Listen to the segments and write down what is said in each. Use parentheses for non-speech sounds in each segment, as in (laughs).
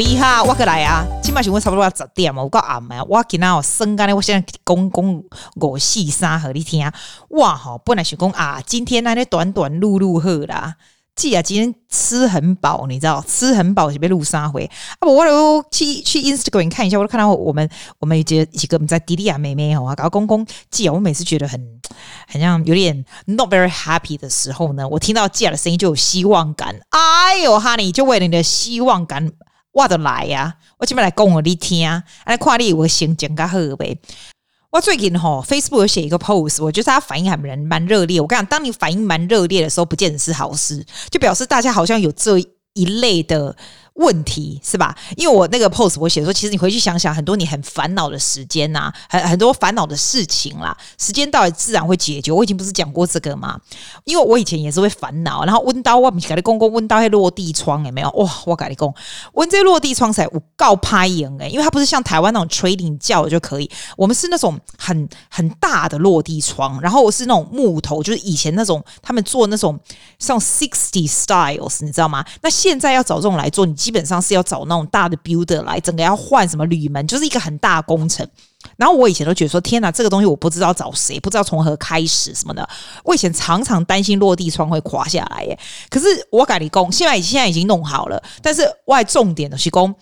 五一哈，我过来啊！今晚是我差不多要十点嘛，我讲暗嘛，我今仔我生干呢，我现在讲讲五四三和你听。哇吼，本来是讲啊，今天那咧短短录录好啦。记啊，今天吃很饱，你知道，吃很饱就被录三回啊！我都去去 Instagram 看一下，我都看到我们我们几几个我们在迪利亚妹妹哦，搞公公记啊，我每次觉得很很像有点 not very happy 的时候呢，我听到记啊的声音就有希望感。哎呦，Honey，就为了你的希望感，我都来呀！我今天来讲给你听，来看你有心情较好呗。我最近吼，Facebook 有写一个 post，我觉得他反应还蛮蛮热烈。我跟你讲，当你反应蛮热烈的时候，不见得是好事，就表示大家好像有这一类的。问题是吧？因为我那个 post 我写说，其实你回去想想，很多你很烦恼的时间呐、很很多烦恼的事情啦，时间到底自然会解决。我已经不是讲过这个吗？因为我以前也是会烦恼，然后温刀我们给你公公温刀会落地窗有没有？哇，我跟你讲，温这落地窗才我告拍赢诶，因为它不是像台湾那种 trading 叫就可以，我们是那种很很大的落地窗，然后我是那种木头，就是以前那种他们做那种像 sixty styles，你知道吗？那现在要找这种来做，你。基本上是要找那种大的 builder 来，整个要换什么铝门，就是一个很大的工程。然后我以前都觉得说，天哪，这个东西我不知道找谁，不知道从何开始什么的。我以前常常担心落地窗会垮下来耶。可是我改理工，现在现在已经弄好了。但是外重点的是工。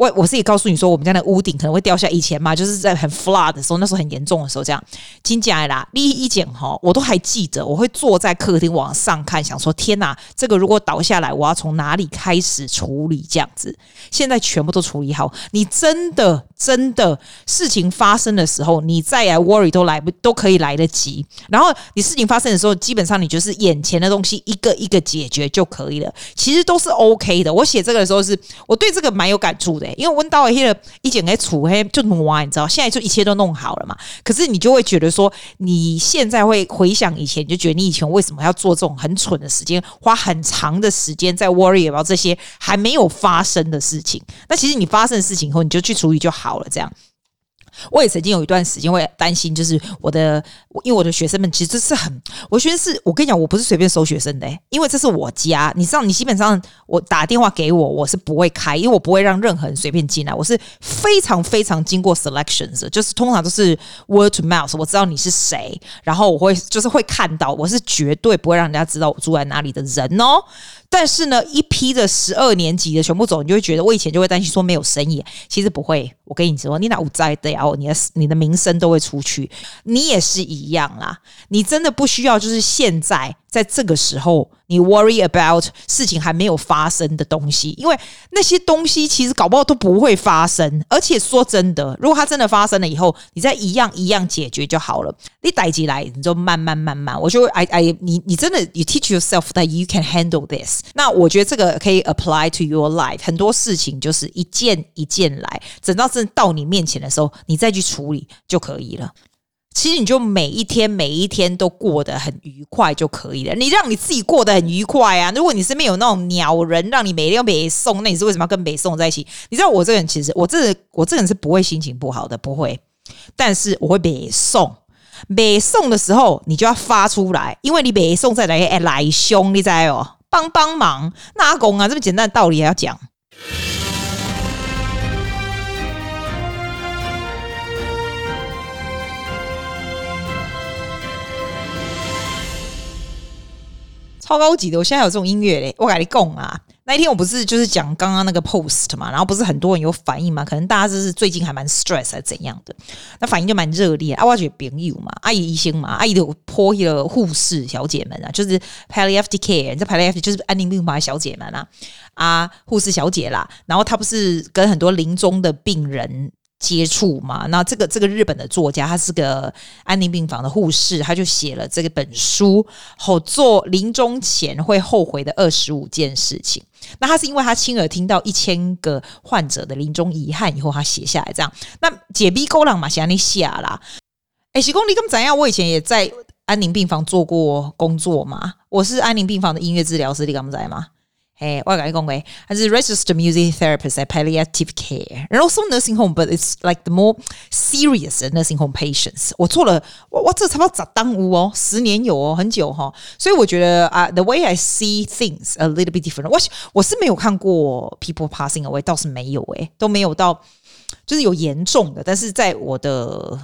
我我自己告诉你说，我们家的屋顶可能会掉下。以前嘛，就是在很 flood 的时候，那时候很严重的时候，这样金家啦，第一件哈，我都还记得。我会坐在客厅往上看，想说天哪，这个如果倒下来，我要从哪里开始处理？这样子，现在全部都处理好。你真的真的事情发生的时候，你再来 worry 都来不都可以来得及。然后你事情发生的时候，基本上你就是眼前的东西一个一个解决就可以了。其实都是 OK 的。我写这个的时候，是我对这个蛮有感触的。因为温到黑了，一剪开除黑就挪，你知道，现在就一切都弄好了嘛。可是你就会觉得说，你现在会回想以前，你就觉得你以前为什么要做这种很蠢的时间，花很长的时间在 worry about 这些还没有发生的事情。那其实你发生的事情以后，你就去处理就好了，这样。我也曾经有一段时间会担心，就是我的，因为我的学生们其实是很，我学生是我跟你讲，我不是随便收学生的，因为这是我家，你知道，你基本上我打电话给我，我是不会开，因为我不会让任何人随便进来，我是非常非常经过 selections，就是通常都是 word to mouth，我知道你是谁，然后我会就是会看到，我是绝对不会让人家知道我住在哪里的人哦。但是呢，一批的十二年级的全部走，你就会觉得我以前就会担心说没有生意，其实不会。我跟你说，你那无在的呀，你的你的名声都会出去，你也是一样啦。你真的不需要，就是现在。在这个时候，你 worry about 事情还没有发生的东西，因为那些东西其实搞不好都不会发生。而且说真的，如果它真的发生了以后，你再一样一样解决就好了。你逮起来，你就慢慢慢慢。我就 I I 你你真的 you teach yourself that you can handle this。那我觉得这个可以 apply to your life。很多事情就是一件一件来，等到这到你面前的时候，你再去处理就可以了。其实你就每一天每一天都过得很愉快就可以了。你让你自己过得很愉快啊！如果你身边有那种鸟人，让你每天要北送，那你是为什么要跟北送在一起？你知道我这个人其实我这我这个人是不会心情不好的，不会。但是我会北送，北送的时候你就要发出来，因为你北宋再来哎来凶，你知道哦？帮帮忙，那阿公啊，这么简单的道理还要讲。超高级的！我现在有这种音乐嘞，我跟你讲啊，那一天我不是就是讲刚刚那个 post 嘛，然后不是很多人有反应嘛，可能大家就是最近还蛮 stress 还怎样的，那反应就蛮热烈啊。我觉得朋友嘛，阿姨医生嘛，阿姨的泼一个护士小姐们啊，就是 palliative care，这 palliative 就是安宁病房的小姐们啊，啊，护士小姐啦，然后她不是跟很多临终的病人。接触嘛，那这个这个日本的作家，他是个安宁病房的护士，他就写了这个本书，后做临终前会后悔的二十五件事情。那他是因为他亲耳听到一千个患者的临终遗憾以后，他写下来这样。那解逼勾浪嘛，写你写啦。哎，喜公你跟怎样？我以前也在安宁病房做过工作嘛，我是安宁病房的音乐治疗师，你敢不知道吗？哎，我跟你讲诶，他是 registered music therapist at palliative care，然后 also nursing home，but it's like the more serious nursing home patients。我做了，我我这差不多十当屋哦，十年有哦，很久哈、哦。所以我觉得啊、uh,，the way I see things a little bit different。我我是没有看过 people passing away，倒是没有诶，都没有到，就是有严重的，但是在我的，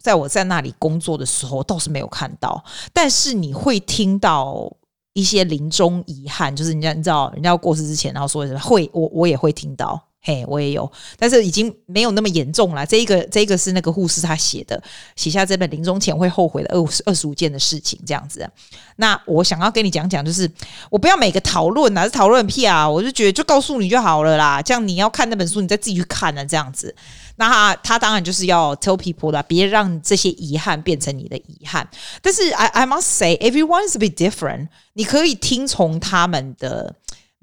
在我在那里工作的时候，倒是没有看到。但是你会听到。 一些临终遗憾，就是人家你知道，人家要过世之前，然后说什么会，我我也会听到，嘿，我也有，但是已经没有那么严重了。这一个这一个是那个护士他写的，写下这本临终前会后悔的二十二十五件的事情，这样子。那我想要跟你讲讲，就是我不要每个讨论啊，是讨论屁啊，我就觉得就告诉你就好了啦。这样你要看那本书，你再自己去看啊，这样子。那他他当然就是要 tell people 啦，别让这些遗憾变成你的遗憾。但是 I I must say everyone is a bit different。你可以听从他们的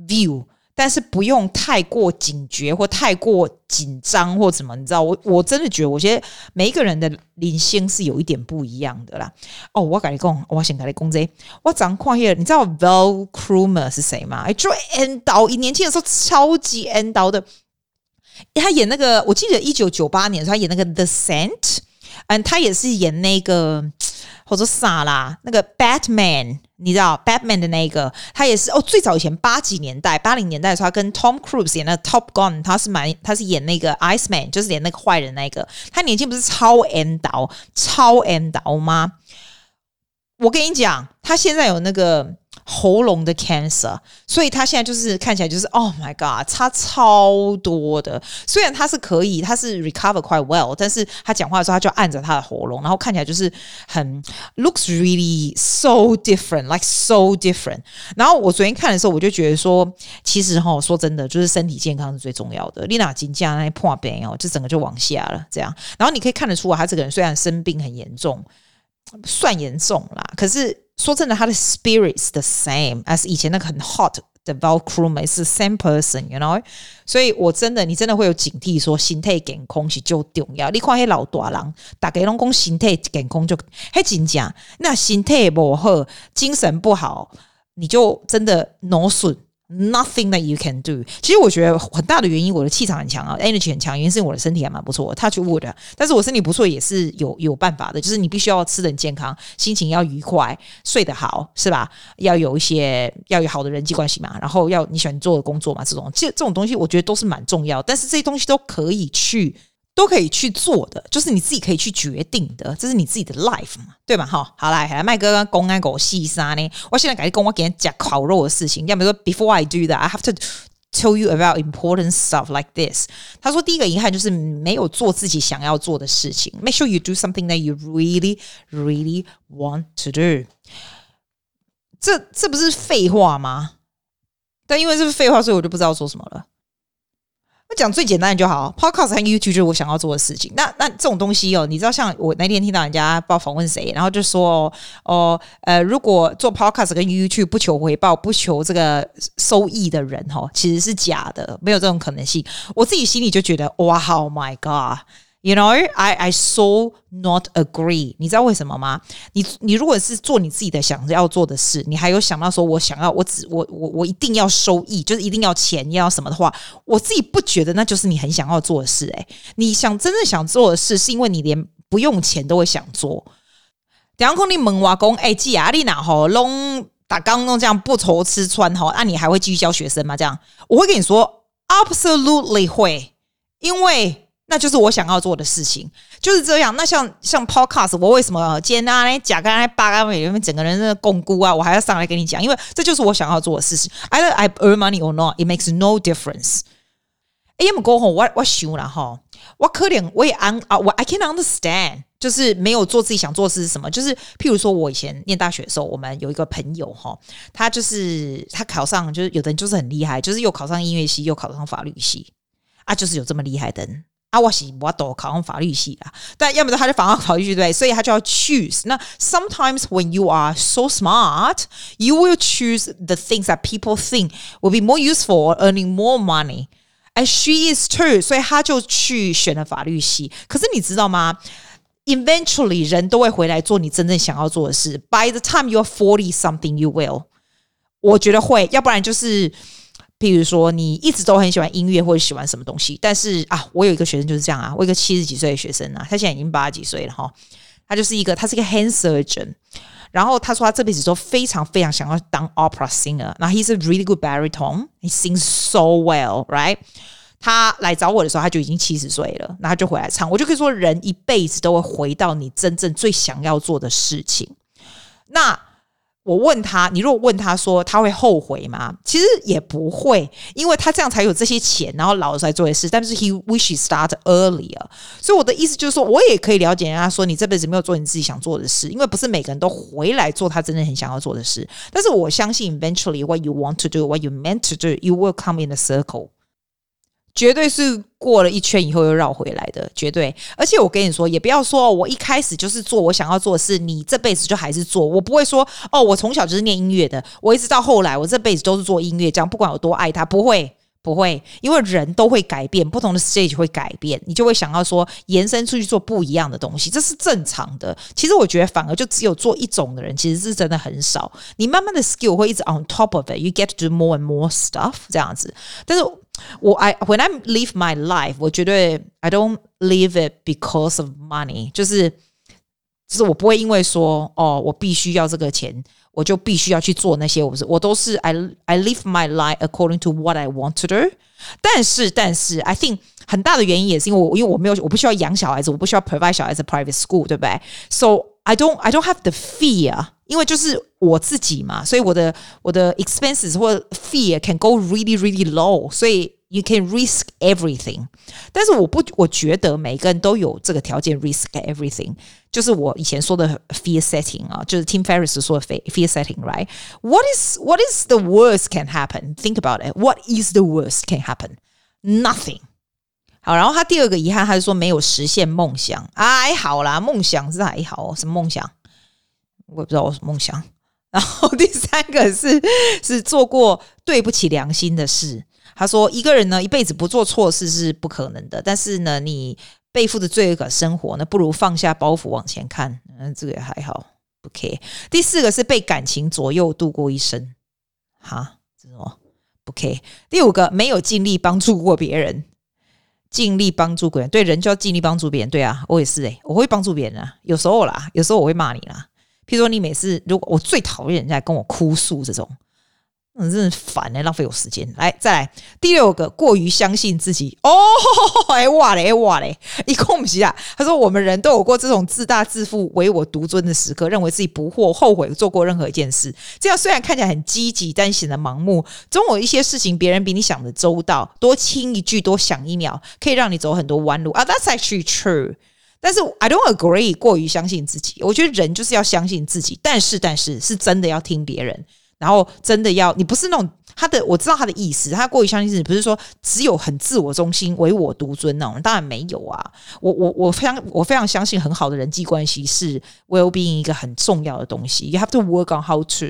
view，但是不用太过警觉或太过紧张或什么。你知道，我我真的觉得，我觉得每一个人的领先是有一点不一样的啦。哦，我跟你讲，我先跟你讲这，我早上看一下，你知道 Val Krumer 是谁吗？哎，就 N 导，以年轻的时候超级 N 导的。他演那个，我记得一九九八年他演那个《The Saint》，嗯，他也是演那个或者啥啦，那个 Batman，你知道 Batman 的那个，他也是哦，最早以前八几年代、八零年代的时候，他跟 Tom Cruise 演那个《Top Gun》，他是蛮，他是演那个 Iceman，就是演那个坏人那个。他年轻不是超 N 导，超 N 导吗？我跟你讲，他现在有那个。喉咙的 cancer，所以他现在就是看起来就是 Oh my God，差超多的。虽然他是可以，他是 recover quite well，但是他讲话的时候他就按着他的喉咙，然后看起来就是很 looks really so different，like so different。然后我昨天看的时候，我就觉得说，其实哈，说真的，就是身体健康是最重要的。丽娜金价那破病哦，就整个就往下了，这样。然后你可以看得出，他这个人虽然生病很严重，算严重啦，可是。说真的，他的 spirits the same as 以前那个很 hot 的 Val Kilmer 是 same person，you know？所以我真的，你真的会有警惕，说心态健康是就重要。你看那老大人，大家拢讲心态健康就嘿真假，那心态不好，精神不好，你就真的脑损。Nothing that you can do。其实我觉得很大的原因，我的气场很强啊，energy 很强，原因是我的身体还蛮不错，touch wood。但是我身体不错也是有有办法的，就是你必须要吃得很健康，心情要愉快，睡得好，是吧？要有一些要有好的人际关系嘛，然后要你喜欢做的工作嘛，这种其实这种东西我觉得都是蛮重要。但是这些东西都可以去。都可以去做的，就是你自己可以去决定的，这是你自己的 life 嘛，对吧？好，好来，来麦哥公安狗细沙呢，我现在赶紧跟我给人讲烤肉的事情。要么说，before I do that, I have to tell you about important stuff like this。他说，第一个遗憾就是没有做自己想要做的事情。Make sure you do something that you really, really want to do。这这不是废话吗？但因为这是废话，所以我就不知道说什么了。我讲最简单的就好，Podcast 和 YouTube 就是我想要做的事情。那那这种东西哦，你知道，像我那天听到人家报访问谁，然后就说哦，呃，如果做 Podcast 跟 YouTube 不求回报、不求这个收益的人哦，其实是假的，没有这种可能性。我自己心里就觉得哇，Oh my god！You know, I I so not agree。你知道为什么吗？你你如果是做你自己的想要做的事，你还有想到说我想要我只我我我一定要收益，就是一定要钱要什么的话，我自己不觉得那就是你很想要做的事。诶，你想真正想做的事，是因为你连不用钱都会想做。然后你问我讲，哎，季亚丽娜吼，拢打刚弄这样不愁吃穿吼，那你还会继续教学生吗？这样我会跟你说，absolutely 会，因为。那就是我想要做的事情，就是这样。那像像 Podcast，我为什么今天啊，假刚才八个月整个人的共估啊，我还要上来跟你讲，因为这就是我想要做的事情。Either I earn money or not, it makes no difference。哎，要么过后我我想了哈，我可能我也安啊，我 I can understand，就是没有做自己想做的事是什么？就是譬如说我以前念大学的时候，我们有一个朋友哈，他就是他考上，就是有的人就是很厉害，就是又考上音乐系，又考上法律系啊，就是有这么厉害的人。啊，我是我都考上法律系啊，但要么他就考上法律系对，所以他就要 choose。那 sometimes when you are so smart, you will choose the things that people think will be more useful or earning more money. And she is too，所以他就去选了法律系。可是你知道吗？Eventually，人都会回来做你真正想要做的事。By the time you're forty something, you will。我觉得会，要不然就是。 譬如说，你一直都很喜欢音乐或者喜欢什么东西，但是啊，我有一个学生就是这样啊，我有一个七十几岁的学生啊，他现在已经八十几岁了哈，他就是一个，他是一个 hand surgeon，然后他说他这辈子都非常非常想要当 opera singer，那 he's a really good baritone，he sings so well，right？他来找我的时候，他就已经七十岁了，那他就回来唱，我就可以说，人一辈子都会回到你真正最想要做的事情，那。我问他，你如果问他说他会后悔吗？其实也不会，因为他这样才有这些钱，然后老了才做的事。但是 he wish he start earlier。所以我的意思就是说，我也可以了解人家说你这辈子没有做你自己想做的事，因为不是每个人都回来做他真正很想要做的事。但是我相信，eventually what you want to do, what you meant to do, you will come in a circle。绝对是过了一圈以后又绕回来的，绝对。而且我跟你说，也不要说我一开始就是做我想要做的事，你这辈子就还是做。我不会说哦，我从小就是念音乐的，我一直到后来，我这辈子都是做音乐，这样不管有多爱他，不会，不会，因为人都会改变，不同的 stage 会改变，你就会想要说延伸出去做不一样的东西，这是正常的。其实我觉得反而就只有做一种的人，其实是真的很少。你慢慢的 skill 会一直 on top of it，you get to do more and more stuff 这样子，但是。我 I when I live my life，我觉得 I don't live it because of money，就是就是我不会因为说哦，我必须要这个钱，我就必须要去做那些。我是我都是 I I live my life according to what I want to do。但是但是 I think 很大的原因也是因为我因为我没有我不需要养小孩子，我不需要 provide 小孩子 private school，对不对？So I don't I don't have the fear， 因为就是我自己嘛，所以我的我的 expenses 或 fear can go really really low，所以 you can risk everything。但是我不我觉得每个人都有这个条件 risk everything，就是我以前说的 fear setting 啊，就是 Tim Ferriss 说的 fear setting，right？What is what is the worst can happen？Think about it，what is the worst can happen？Nothing。好，然后他第二个遗憾，他是说没有实现梦想。还好啦，梦想是还好，什么梦想？ 我也不知道我什么梦想。然后 (laughs) 第三个是是做过对不起良心的事。他说一个人呢一辈子不做错事是不可能的，但是呢你背负着罪恶感生活呢，不如放下包袱往前看。嗯，这个也还好，不 care。第四个是被感情左右度过一生。哈，这种不 care。第五个没有尽力帮助过别人。尽力帮助别人，对人就要尽力帮助别人。对啊，我也是诶、我会帮助别人啊，有时候啦，有时候我会骂你啦。譬如说，你每次如果我最讨厌人家跟我哭诉这种。嗯，真的烦哎，浪费我时间。来，再来第六个，过于相信自己哦，哎哇嘞，哇嘞，一共不是啊。他说，我们人都有过这种自大自负、唯我独尊的时刻，认为自己不惑、后悔做过任何一件事。这样虽然看起来很积极，但显得盲目。总有一些事情，别人比你想的周到，多听一句，多想一秒，可以让你走很多弯路啊。That's actually true。但是 I don't agree，过于相信自己。我觉得人就是要相信自己，但是但是是真的要听别人。然后真的要你不是那种他的，我知道他的意思，他过于相信自己，不是说只有很自我中心、唯我独尊那种，当然没有啊。我我我非常我非常相信很好的人际关系是 well being 一个很重要的东西。You have to work on how to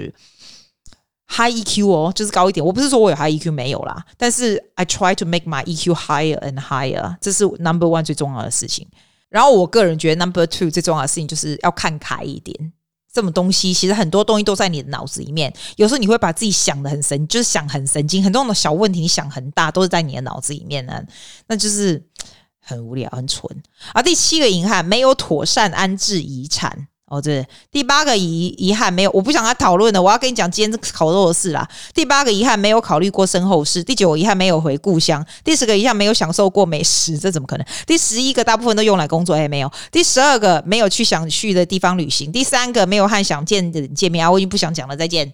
high EQ 哦，就是高一点。我不是说我有 high EQ 没有啦，但是 I try to make my EQ higher and higher，这是 number one 最重要的事情。然后我个人觉得 number two 最重要的事情就是要看开一点。这么东西其实很多东西都在你的脑子里面，有时候你会把自己想的很神，就是想很神经，很多种小问题你想很大，都是在你的脑子里面呢，那就是很无聊、很蠢。而第七个遗憾，没有妥善安置遗产。哦，对，第八个遗遗憾没有，我不想跟他讨论了。我要跟你讲今天烤肉的事啦。第八个遗憾没有考虑过身后事。第九个遗憾没有回故乡。第十个遗憾没有享受过美食，这怎么可能？第十一个大部分都用来工作，哎，没有。第十二个没有去想去的地方旅行。第三个没有和想见的人见面啊，我已经不想讲了，再见。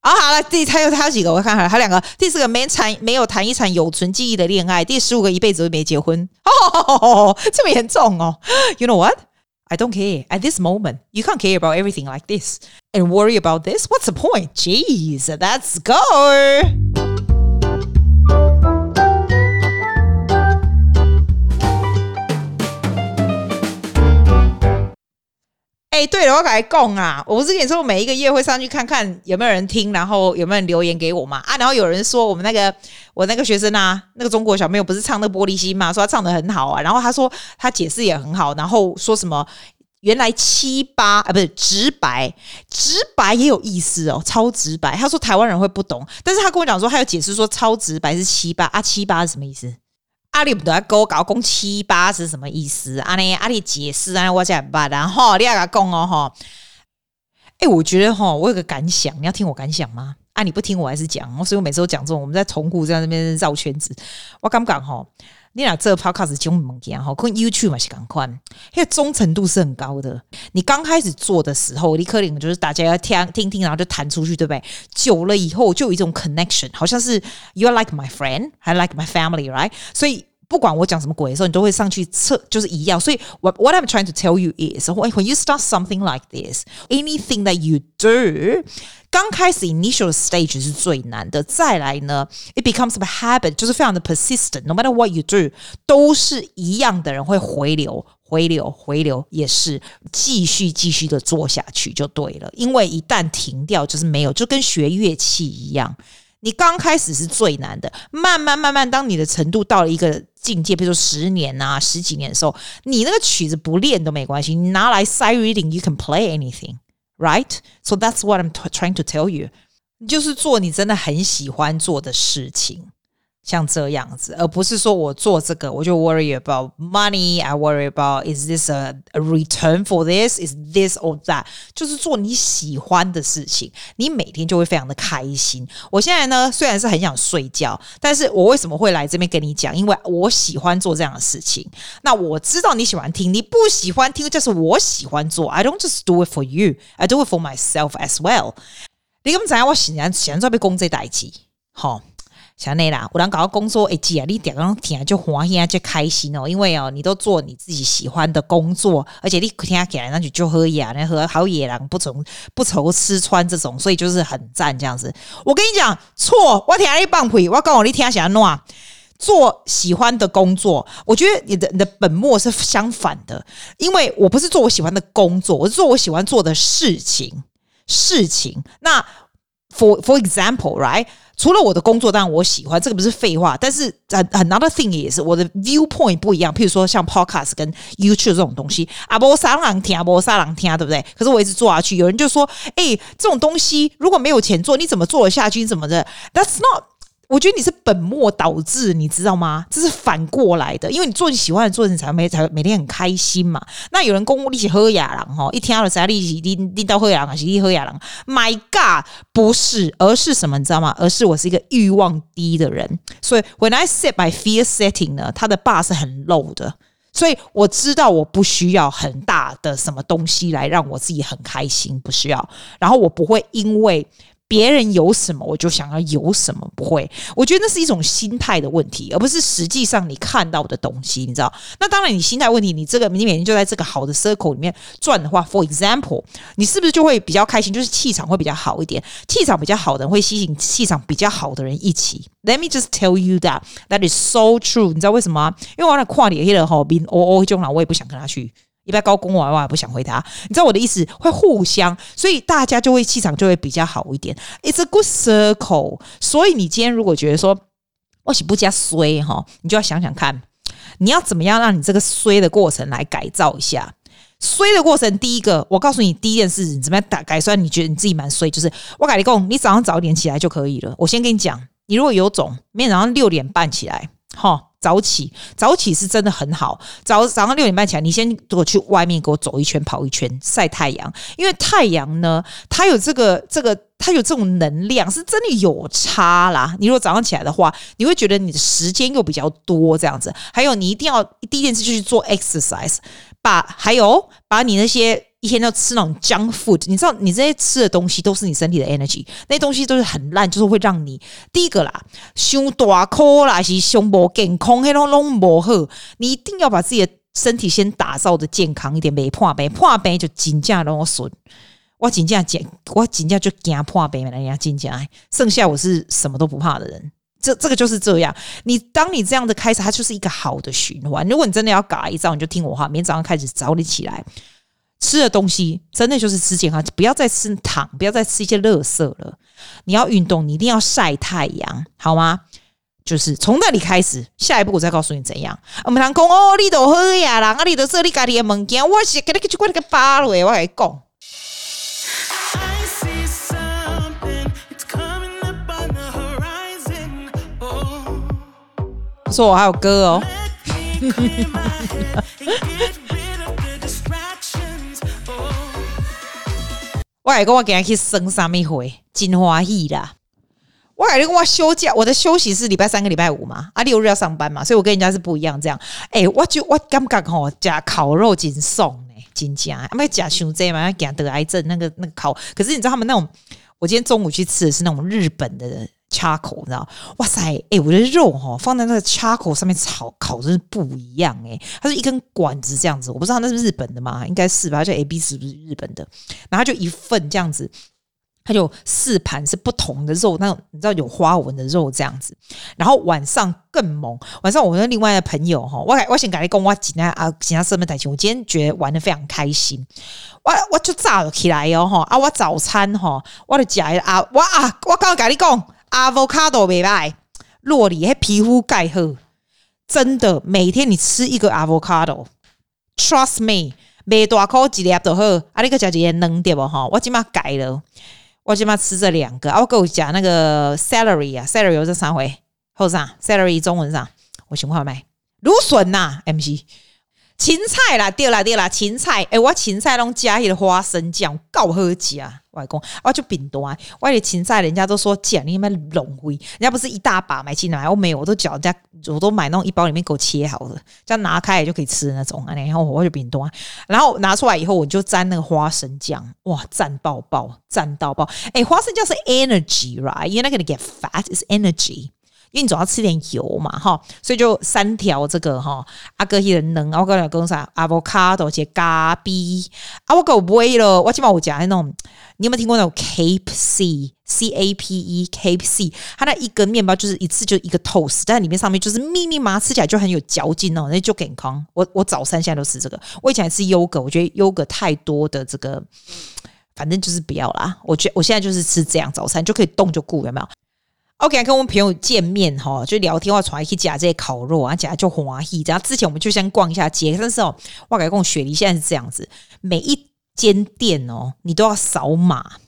啊，好了，第还有还有几个，我看看，还有两个。第四个没谈没有谈一场有存记忆的恋爱。第十五个一辈子都没结婚，哦，(laughs) 这么严重哦？You know what？what？I don't care at this moment. You can't care about everything like this and worry about this. What's the point? Jeez, let's go. 哎、对了，我赶紧讲啊！我不是跟你说，我每一个月会上去看看有没有人听，然后有没有人留言给我嘛？啊，然后有人说我们那个我那个学生啊，那个中国小朋友不是唱那玻璃心嘛？说他唱的很好啊，然后他说他解释也很好，然后说什么。原来七八啊，不是直白，直白也有意思哦，超直白。他说台湾人会不懂，但是他跟我讲说，他有解释说超直白是七八啊，七八是什么意思？阿里不得给我搞讲七八是什么意思？阿尼阿里解释啊，我讲吧，然后你阿个讲哦哈。哎，我觉得哈，我有个感想，你要听我感想吗？啊，你不听我还是讲，所以我每次都讲这种，我们在重复在那边绕圈子，我敢不敢哈？你俩这个 podcast 就猛讲哈，跟 YouTube 嘛是赶快，因为忠诚度是很高的。你刚开始做的时候，你可能就是大家要听听听，然后就弹出去，对不对？久了以后就有一种 connection，好像是 you are like my friend，I like my family，right？所以不管我讲什么鬼的时候，你都会上去测，就是一样。所以 what what I'm trying to tell you is when you start something like this，anything that you do。刚开始 initial stage 是最难的，再来呢，it becomes a habit，就是非常的 persistent。No matter what you do，都是一样的人会回流、回流、回流，也是继续继续的做下去就对了。因为一旦停掉，就是没有，就跟学乐器一样。 你刚开始是最难的，慢慢慢慢，当你的程度到了一个境界，比如说十年啊、十几年的时候，你那个曲子不练都没关系，你拿来 sight reading，you can play anything。Right, so that's what I'm trying to tell you，就是做你真的很喜欢做的事情。像这样子，而不是说我做这个我就 worry about money. I worry about is this a, return for this? Is this or that? 就是做你喜欢的事情，你每天就会非常的开心。我现在呢，虽然是很想睡觉，但是我为什么会来这边跟你讲？因为我喜欢做这样的事情。那我知道你喜欢听，你不喜欢听，就是我喜欢做。I don't just do it for you. I do it for myself as well. 你咁知我喜欢喜欢做被公这代志，好。像那啦，我当搞个工作，哎姐啊，你点刚听就欢喜啊，就开心哦，因为哦，你都做你自己喜欢的工作，而且你听起来那就就喝野，那喝好野狼不愁不愁吃穿这种，所以就是很赞这样子。我跟你讲，错，我听你放屁，我告诉你听起来喏，做喜欢的工作，我觉得你的你的本末是相反的，因为我不是做我喜欢的工作，我是做我喜欢做的事情，事情那。For for example, right？除了我的工作，当然我喜欢这个不是废话。但是 another thing 也是我的 viewpoint 不一样。譬如说像 podcast 跟 YouTube 这种东西，啊，不杀人听，啊，不杀人听，对不对？可是我一直做下去，有人就说，哎，这种东西如果没有钱做，你怎么做得下去？你怎么的？That's not。我觉得你是本末倒置，你知道吗？这是反过来的，因为你做你喜欢的，做你才每才每天很开心嘛。那有人跟我一起喝雅郎哈，一听到了啥？一起拎拎到喝雅郎，一起喝雅郎。My God，不是，而是什么？你知道吗？而是我是一个欲望低的人，所以 When I set my fear setting 呢，它的 bar 是很 low 的，所以我知道我不需要很大的什么东西来让我自己很开心，不需要。然后我不会因为。别人有什么，我就想要有什么，不会。我觉得那是一种心态的问题，而不是实际上你看到的东西，你知道？那当然，你心态问题，你这个你每天就在这个好的 circle 里面转的话，for example，你是不是就会比较开心？就是气场会比较好一点，气场比较好的人会吸引气场比较好的人一起。Let me just tell you that that is so true。你知道为什么？因为我那跨脸黑的好兵哦哦，中了，我也不想跟他去。一般高公娃娃不想回答，你知道我的意思，会互相，所以大家就会气场就会比较好一点。It's a good circle。所以你今天如果觉得说我是不加衰哈，你就要想想看，你要怎么样让你这个衰的过程来改造一下。衰的过程，第一个，我告诉你第一件事，你怎么样打改算？你觉得你自己蛮衰，就是我跟你讲，你早上早点起来就可以了。我先跟你讲，你如果有种，明天早上六点半起来，哈。早起，早起是真的很好。早早上六点半起来，你先给我去外面给我走一圈、跑一圈、晒太阳。因为太阳呢，它有这个、这个，它有这种能量，是真的有差啦。你如果早上起来的话，你会觉得你的时间又比较多，这样子。还有，你一定要第一件事就去做 exercise，把还有把你那些。一天要吃那种 junk food，你知道，你这些吃的东西都是你身体的 energy，那些东西都是很烂，就是会让你第一个啦，胸大颗啦，是胸部健康，黑龙龙不好。你一定要把自己的身体先打造的健康一点，没破病，破病就金价让我损。我金价减，我金价就惊破病，人家金价，剩下我是什么都不怕的人。这这个就是这样，你当你这样的开始，它就是一个好的循环。如果你真的要改一造，你就听我话，明天早上开始早点起来。吃的东西真的就是吃健康，不要再吃糖，不要再吃一些垃圾了。你要运动，你一定要晒太阳，好吗？就是从那里开始，下一步我再告诉你怎样。我们讲讲哦，你都喝呀啦，啊，你都说你家里的物件，我是给你去过那个巴了，我跟你讲。(laughs) 说我还有歌哦。我还跟我给他去生上一回，金花喜啦。我还跟我休假，我的休息是礼拜三跟礼拜五嘛，啊六日要上班嘛，所以我跟人家是不一样。这样，哎、我就我感觉吼，食烤肉真爽呢，真假？啊，没吃伤济嘛，要给他得癌症那个那个烤。可是你知道他们那种，我今天中午去吃的是那种日本的人。叉口，你知道？哇塞！哎、我的肉哈放在那个叉口上面炒烤，真是不一样哎、欸。它是一根管子这样子，我不知道那是日本的吗？应该是吧？就 A B 是不是日本的？然后就一份这样子，它就四盘是不同的肉，那种你知道有花纹的肉这样子。然后晚上更猛，晚上我跟另外的朋友哈，我我先跟你讲，我今天啊，今天什么台庆？我今天觉得玩的非常开心。我我就炸了起来哟哈啊！我早餐哈，我的家啊，我啊，我刚刚跟你讲。Avocado 没卖，酪梨还皮肤盖好，真的每天你吃一个 avocado，trust me，没大口几粒都好。啊，你个叫姐能对不哈？我今嘛改了，我今嘛吃这两个。啊，我跟我讲那个 celery 啊，celery 有这三回，后啥 celery 中文上我想看卖芦笋呐，MC。芹菜啦，对啦对啦，芹菜，诶、欸，我芹菜拢加迄个花生酱，够好吃啊！外公，我就饼多，我的芹菜人家都说姐，你们浪费，人家不是一大把买进来，我没有，我都叫人家，我都买那种一包里面给我切好的，这样拿开也就可以吃那种，然后我就饼多，然后拿出来以后我就沾那个花生酱，哇，赞爆爆，赞到爆！诶、花生酱是 energy，right？You're not gonna get fat，is energy。因为你总要吃点油嘛，哈，所以就三条这个哈，阿哥一人能，我跟你讲啥，avocado 加咖啡，啊，我够不会了，我起码我讲那种，你有没有听过那种 Cape C，C A P E Cape C，它那一根面包就是一次就一个 toast，但里面上面就是密密麻，吃起来就很有嚼劲哦，那就健康。我我早餐现在都吃这个，我以前还吃优格，我觉得优格太多的这个，反正就是不要啦。我觉我现在就是吃这样早餐就可以动就顾，有没有？OK，跟我们朋友见面哈，就聊天话，传一起夹这些烤肉啊，夹就欢喜。然后之前我们就先逛一下街，但是哦，我跟你讲雪梨现在是这样子，每一间店哦，你都要扫码，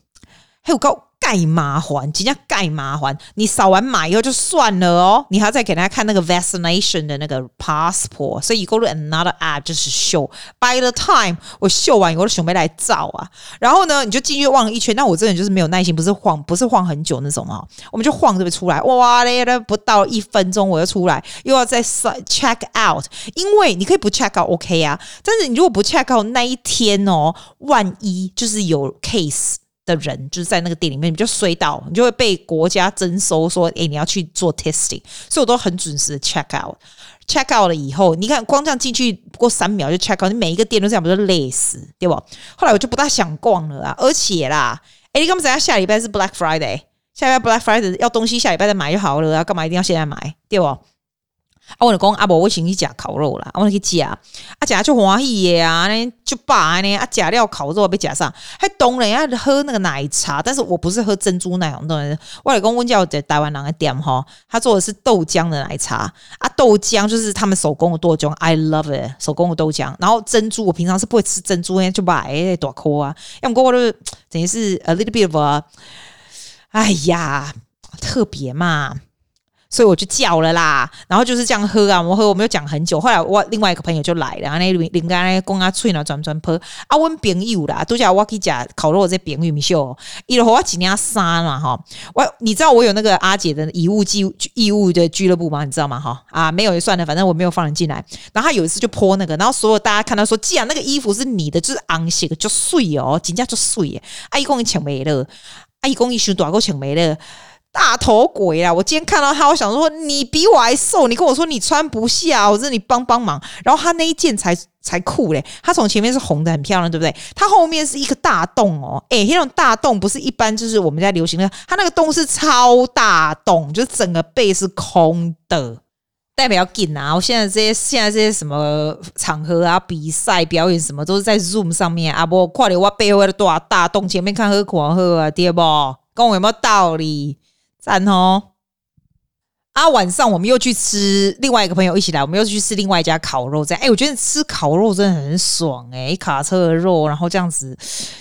还有高。盖麻环，直接盖麻环。你扫完码以后就算了哦，你还要再给大家看那个 vaccination 的那个 passport。所以 you go to another app 就是 show。By the time 我秀完以后，我就准备来照啊。然后呢，你就进去望了一圈。那我这人就是没有耐心，不是晃，不是晃很久那种啊。我们就晃这边出来，哇嘞，不到一分钟我就出来，又要再 check out。因为你可以不 check out OK 啊，但是你如果不 check out 那一天哦，万一就是有 case。的人就是在那个店里面，你就衰到，你就会被国家征收说，诶，你要去做 testing，所以我都很准时的 check out，check out 了以后，你看光这样进去不过三秒就 check out，你每一个店都这样，不就累死，对不？后来我就不大想逛了啊，而且啦，诶，你干嘛等下下礼拜是 Black Friday，下礼拜 Black Friday 要东西下礼拜再买就好了啊，干嘛一定要现在买，对不？啊，我就讲阿伯，我先去吃烤肉啦，我去食啊，啊，就欢喜的啊，呢就饱呢，啊，食了烤肉要食啥？还当然要喝那个奶茶，但是我不是喝珍珠奶，懂的。我来讲，温教在台湾人个店哈，他做的是豆浆的奶茶啊，豆浆就是他们手工的豆浆，I love it，手工的豆浆。然后珍珠，我平常是不会吃珍珠，就买大颗啊，要么我就等于是 a little bit of a，哎呀，特别嘛。所以我就叫了啦，然后就是这样喝啊，我喝我没有讲很久。后来我另外一个朋友就来了，然后那邻家那公啊吹了转转泼啊，我朋友啦，都叫我去吃烤肉这朋友咪秀，伊和我几年三嘛哈，我你知道我有那个阿姐的遗物记义务的俱乐部吗？你知道吗？哈啊，没有就算了，反正我没有放人进来。然后他有一次就泼那个，然后所有大家看到说，既然那个衣服是你的，就是昂些个就碎哦，人家就碎。阿姨公你抢没了，阿姨公一输多少个抢没了。大头鬼啊！我今天看到他，我想说你比我还瘦，你跟我说你穿不下，我说你帮帮忙。然后他那一件才才酷嘞，他从前面是红的，很漂亮，对不对？他后面是一个大洞哦，诶，那种大洞不是一般，就是我们家流行的，他那个洞是超大洞，就整个背是空的，代表要紧啊！我现在这些现在这些什么场合啊，比赛表演什么都是在 Zoom 上面啊，不，快点，我背后的多大洞，前面看喝狂喝啊，对不？跟我有没有道理？赞哦！啊，晚上我们又去吃，另外一个朋友一起来，我们又去吃另外一家烤肉。这样，哎，我觉得吃烤肉真的很爽哎，一卡车的肉，然后这样子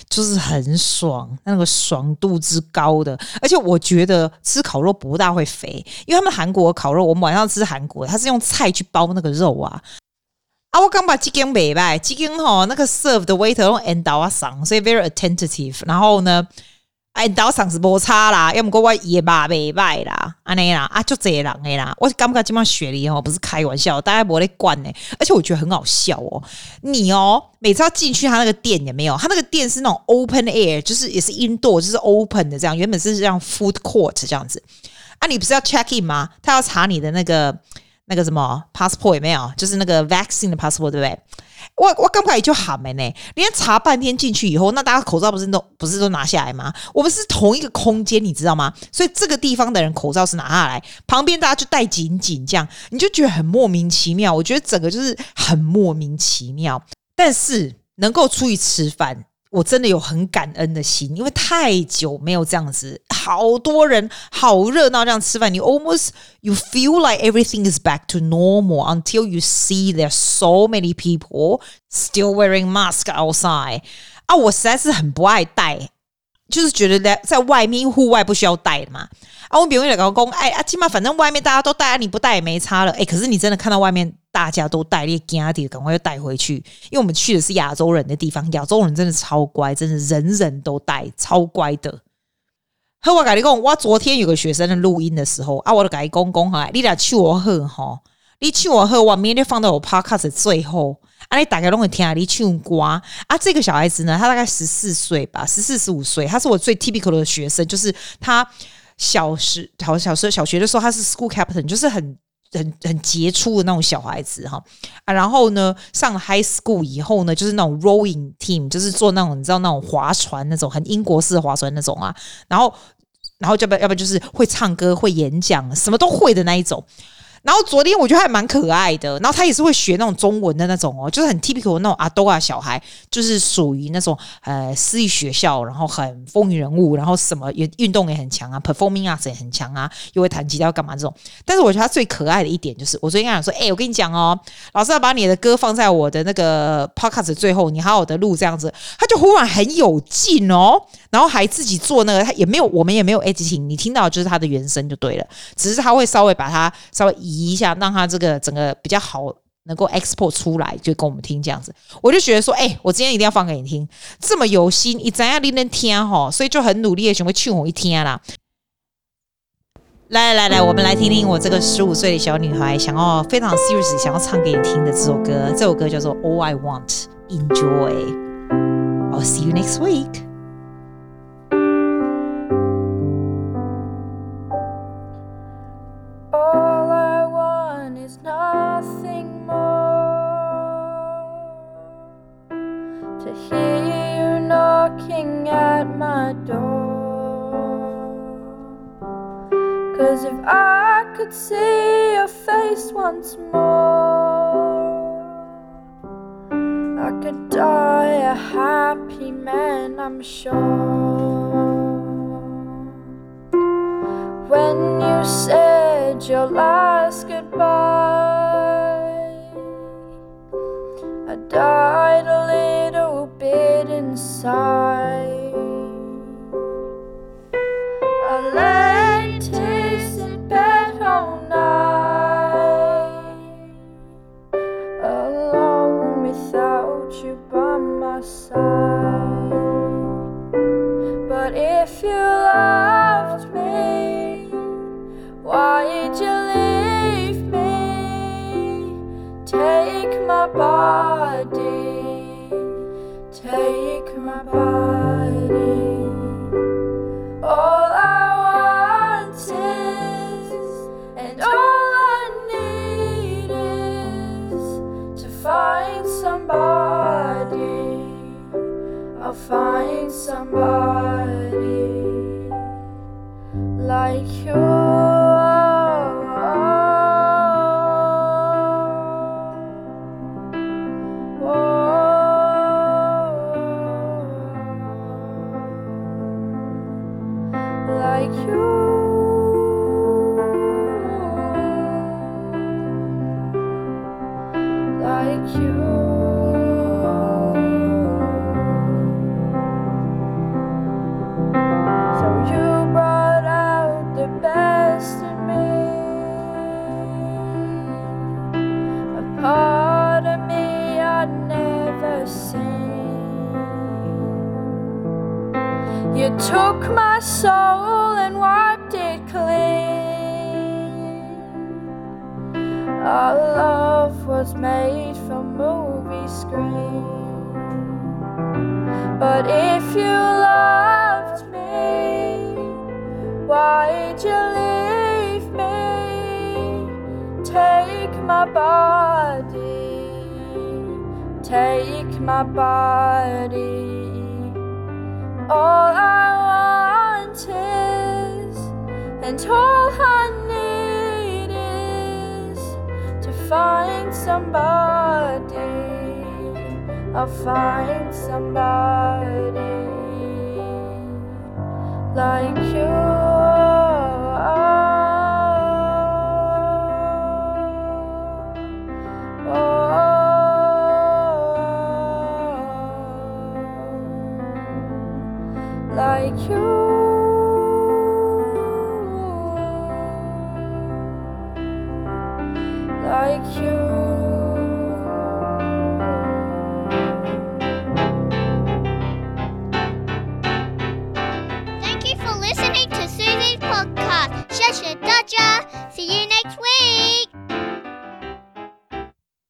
就是很爽，那个爽度之高的。而且我觉得吃烤肉不大会肥，因为他们韩国烤肉，我们晚上吃韩国，他是用菜去包那个肉啊。啊，我刚把鸡根买来，鸡根吼那个 serve 的 waiter 用 and 刀啊上，所以 very attentive。然后呢？哎，到上是无差啦，要么过我也罢袂歹啦，安尼啦，啊，就这人诶啦。我感觉今晚雪梨哦，不是开玩笑，大家不会管呢。而且我觉得很好笑哦，你哦，每次要进去他那个店也没有，他那个店是那种 open air，就是也是 indoor，就是 open 的这样。原本是这样 food court 这样子。啊，你不是要 check in 吗？他要查你的那个那个什么 passport 有没有？就是那个 vaccine 的 passport 对不对？我我刚才就喊没呢，连查半天进去以后，那大家口罩不是都不是都拿下来吗？我们是同一个空间，你知道吗？所以这个地方的人口罩是拿下来，旁边大家就戴紧紧这样，你就觉得很莫名其妙。我觉得整个就是很莫名其妙，但是能够出去吃饭。我真的有很感恩的心，因为太久没有这样子，好多人，好热闹，这样吃饭，你 almost you feel like everything is back to normal until you see there so many people still wearing mask outside。啊，我实在是很不爱戴，就是觉得在在外面户外不需要戴的嘛。啊，我比如讲老公，哎啊，起码反正外面大家都戴，你不戴也没差了。哎，可是你真的看到外面。大家都带，你赶紧赶快又带回去，因为我们去的是亚洲人的地方，亚洲人真的超乖，真的人人都带，超乖的。和我跟你讲，我昨天有个学生的录音的时候啊，我就跟你讲讲哈，你俩去我喝哈，你去我喝，我明天放到我 podcast 最后啊，你大概都会听你唱歌啊。这个小孩子呢，他大概十四岁吧，十四十五岁，他是我最 typical 的学生，就是他小时好小时小学的时候，他是 school captain，就是很。很很杰出的那种小孩子哈啊，然后呢，上了 high school 以后呢，就是那种 rowing team，就是做那种你知道那种划船那种很英国式的划船那种啊，然后然后要不要不就是会唱歌会演讲什么都会的那一种。然后昨天我觉得还蛮可爱的，然后他也是会学那种中文的那种哦，就是很 typical 那种阿多啊小孩，就是属于那种呃私立学校，然后很风云人物，然后什么也运动也很强啊，performing arts 也很强啊，又会弹吉他要干嘛这种。但是我觉得他最可爱的一点就是，我昨天跟他说，哎、我跟你讲哦，老师要把你的歌放在我的那个 podcast 最后，你好好的录这样子，他就忽然很有劲哦，然后还自己做那个，他也没有，我们也没有 editing，你听到就是他的原声就对了，只是他会稍微把它稍微。移一下，让他这个整个比较好，能够 export 出来，就跟我们听这样子。我就觉得说，哎、我今天一定要放给你听，这么有心，你怎样你能听哈？所以就很努力的想会劝我一听啦。来来来，我们来听听我这个十五岁的小女孩想要非常 serious 想要唱给你听的这首歌。这首歌叫做 All I Want Enjoy。I'll see you next week. See your face once more. I could die a happy man, I'm sure. When you said your last goodbye, I died a little take my body. All I want is, and all I need is to find somebody. I'll find somebody like you.